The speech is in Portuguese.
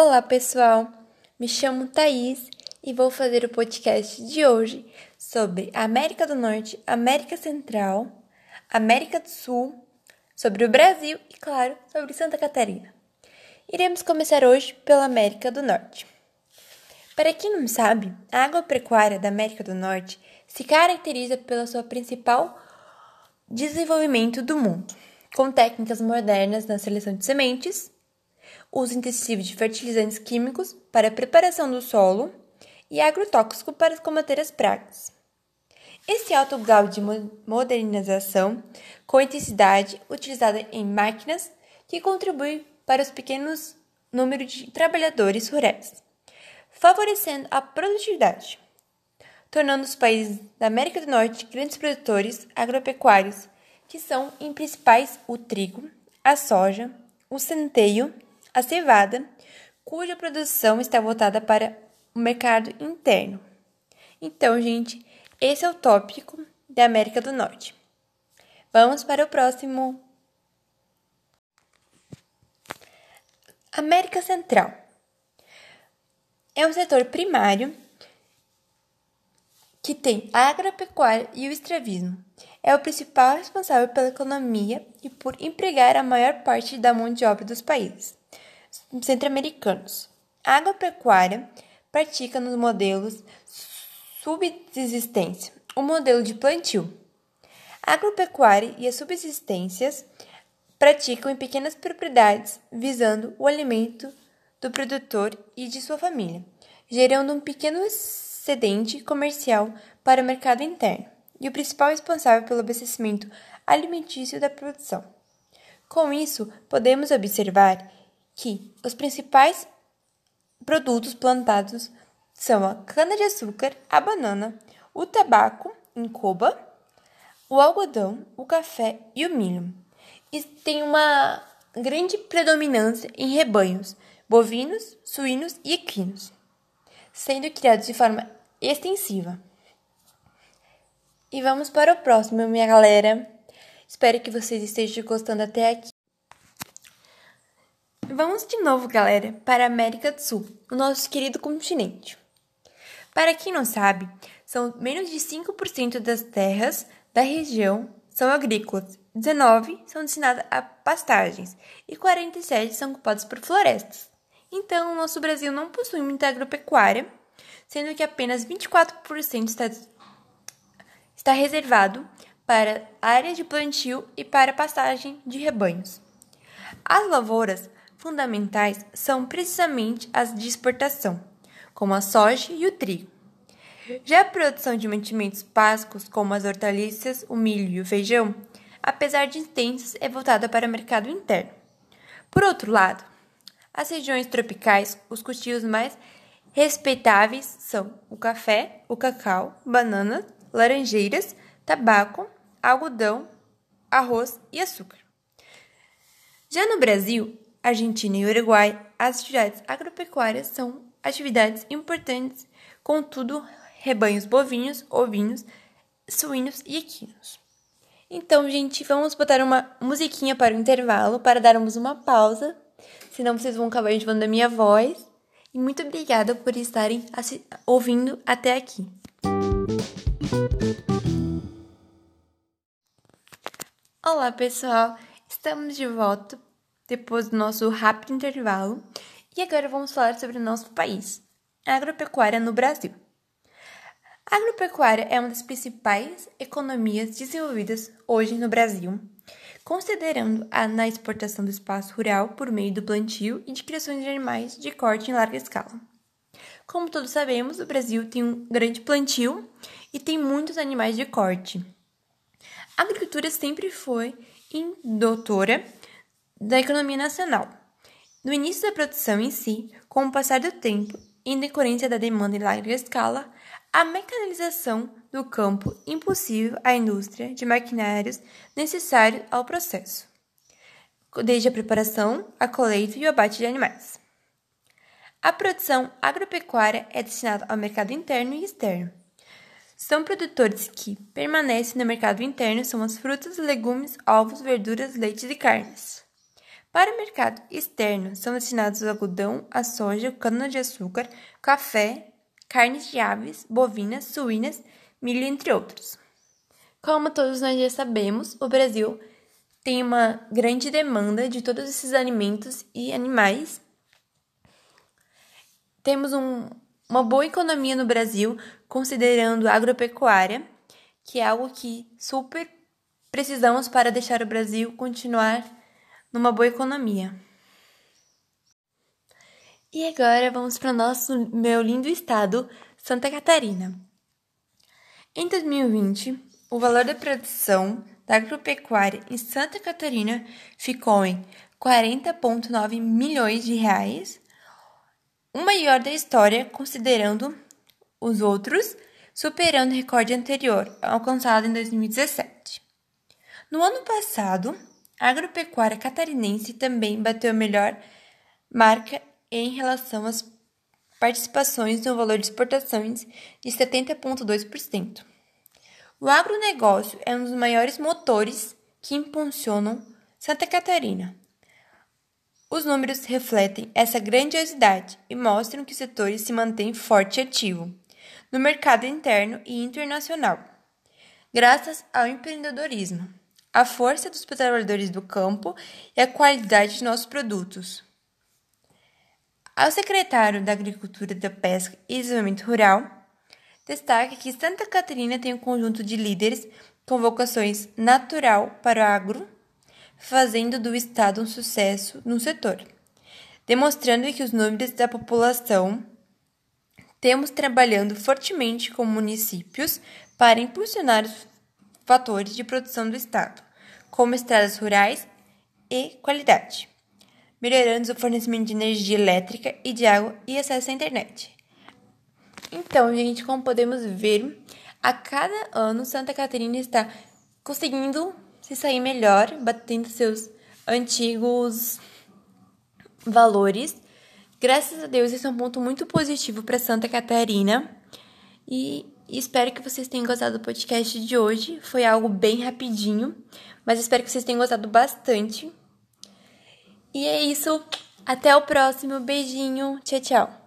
Olá, pessoal. Me chamo Thaís e vou fazer o podcast de hoje sobre América do Norte, América Central, América do Sul, sobre o Brasil e, claro, sobre Santa Catarina. Iremos começar hoje pela América do Norte. Para quem não sabe, a agropecuária da América do Norte se caracteriza pelo seu principal desenvolvimento do mundo, com técnicas modernas na seleção de sementes, uso intensivo de fertilizantes químicos para a preparação do solo e agrotóxico para combater as pragas. Esse alto grau de modernização com intensidade utilizada em máquinas que contribui para os pequenos número de trabalhadores rurais, favorecendo a produtividade, tornando os países da América do Norte grandes produtores agropecuários, que são em principais o trigo, a soja, o centeio a cevada, cuja produção está voltada para o mercado interno. Então, gente, esse é o tópico da América do Norte. Vamos para o próximo. América Central é um setor primário que tem a agropecuária e o escravismo. É o principal responsável pela economia e por empregar a maior parte da mão de obra dos países centro-americanos. A agropecuária pratica nos modelos subsistência, o modelo de plantio. A agropecuária e as subsistências praticam em pequenas propriedades, visando o alimento do produtor e de sua família, gerando um pequeno excedente comercial para o mercado interno e o principal responsável pelo abastecimento alimentício da produção. Com isso, podemos observar que os principais produtos plantados são a cana-de-açúcar, a banana, o tabaco em Cuba, o algodão, o café e o milho. E tem uma grande predominância em rebanhos bovinos, suínos e equinos, sendo criados de forma extensiva. E vamos para o próximo, minha galera. Espero que vocês estejam gostando até aqui. Vamos de novo, galera, para a América do Sul, o nosso querido continente. Para quem não sabe, são menos de 5% das terras da região são agrícolas, 19 são destinadas a pastagens e 47 são ocupadas por florestas. Então, o nosso Brasil não possui muita agropecuária, sendo que apenas 24% está, está reservado para áreas de plantio e para pastagem de rebanhos. As lavouras fundamentais são precisamente as de exportação, como a soja e o trigo. Já a produção de mantimentos básicos, como as hortaliças, o milho e o feijão, apesar de intensas, é voltada para o mercado interno. Por outro lado, as regiões tropicais, os cultivos mais respeitáveis são o café, o cacau, bananas, laranjeiras, tabaco, algodão, arroz e açúcar. Já no Brasil, Argentina e Uruguai, as atividades agropecuárias são atividades importantes, contudo, rebanhos bovinos, ovinos, suínos e equinos. Então, gente, vamos botar uma musiquinha para o intervalo, para darmos uma pausa, senão vocês vão acabar enjoando da minha voz. E muito obrigada por estarem ouvindo até aqui. Olá, pessoal! Estamos de volta depois do nosso rápido intervalo. E agora vamos falar sobre o nosso país, a agropecuária no Brasil. A agropecuária é uma das principais economias desenvolvidas hoje no Brasil, considerando a na exportação do espaço rural por meio do plantio e de criação de animais de corte em larga escala. Como todos sabemos, o Brasil tem um grande plantio e tem muitos animais de corte. A agricultura sempre foi indutora da economia nacional. No início da produção em si, com o passar do tempo, em decorrência da demanda em larga escala, a mecanização do campo impossível à indústria de maquinários necessários ao processo, desde a preparação, a colheita e o abate de animais. A produção agropecuária é destinada ao mercado interno e externo. São produtores que permanecem no mercado interno são as frutas, legumes, ovos, verduras, leites e carnes. Para o mercado externo, são destinados o algodão, a soja, cana-de-açúcar, café, carnes de aves, bovinas, suínas, milho, entre outros. Como todos nós já sabemos, o Brasil tem uma grande demanda de todos esses alimentos e animais. Temos um, uma boa economia no Brasil, considerando a agropecuária, que é algo que super precisamos para deixar o Brasil continuar numa boa economia. E agora vamos para o nosso meu lindo estado, Santa Catarina. Em 2020, o valor da produção da agropecuária em Santa Catarina ficou em 40,9 milhões de reais, o maior da história, considerando os outros, superando o recorde anterior, alcançado em 2017. No ano passado, a agropecuária catarinense também bateu a melhor marca em relação às participações no valor de exportações de 70,2%. O agronegócio é um dos maiores motores que impulsionam Santa Catarina. Os números refletem essa grandiosidade e mostram que o setor se mantém forte e ativo no mercado interno e internacional, graças ao empreendedorismo, à força dos trabalhadores do campo e à qualidade de nossos produtos. Ao secretário da Agricultura, da Pesca e Desenvolvimento Rural, destaca que Santa Catarina tem um conjunto de líderes com vocações natural para o agro, fazendo do Estado um sucesso no setor, demonstrando que os números da população temos trabalhando fortemente com municípios para impulsionar os fatores de produção do Estado, como estradas rurais e qualidade, melhorando o fornecimento de energia elétrica e de água e acesso à internet. Então, gente, como podemos ver, a cada ano Santa Catarina está conseguindo se sair melhor, batendo seus antigos valores. Graças a Deus, esse é um ponto muito positivo para Santa Catarina. E espero que vocês tenham gostado do podcast de hoje. Foi algo bem rapidinho, mas espero que vocês tenham gostado bastante. E é isso. Até o próximo. Beijinho. Tchau, tchau.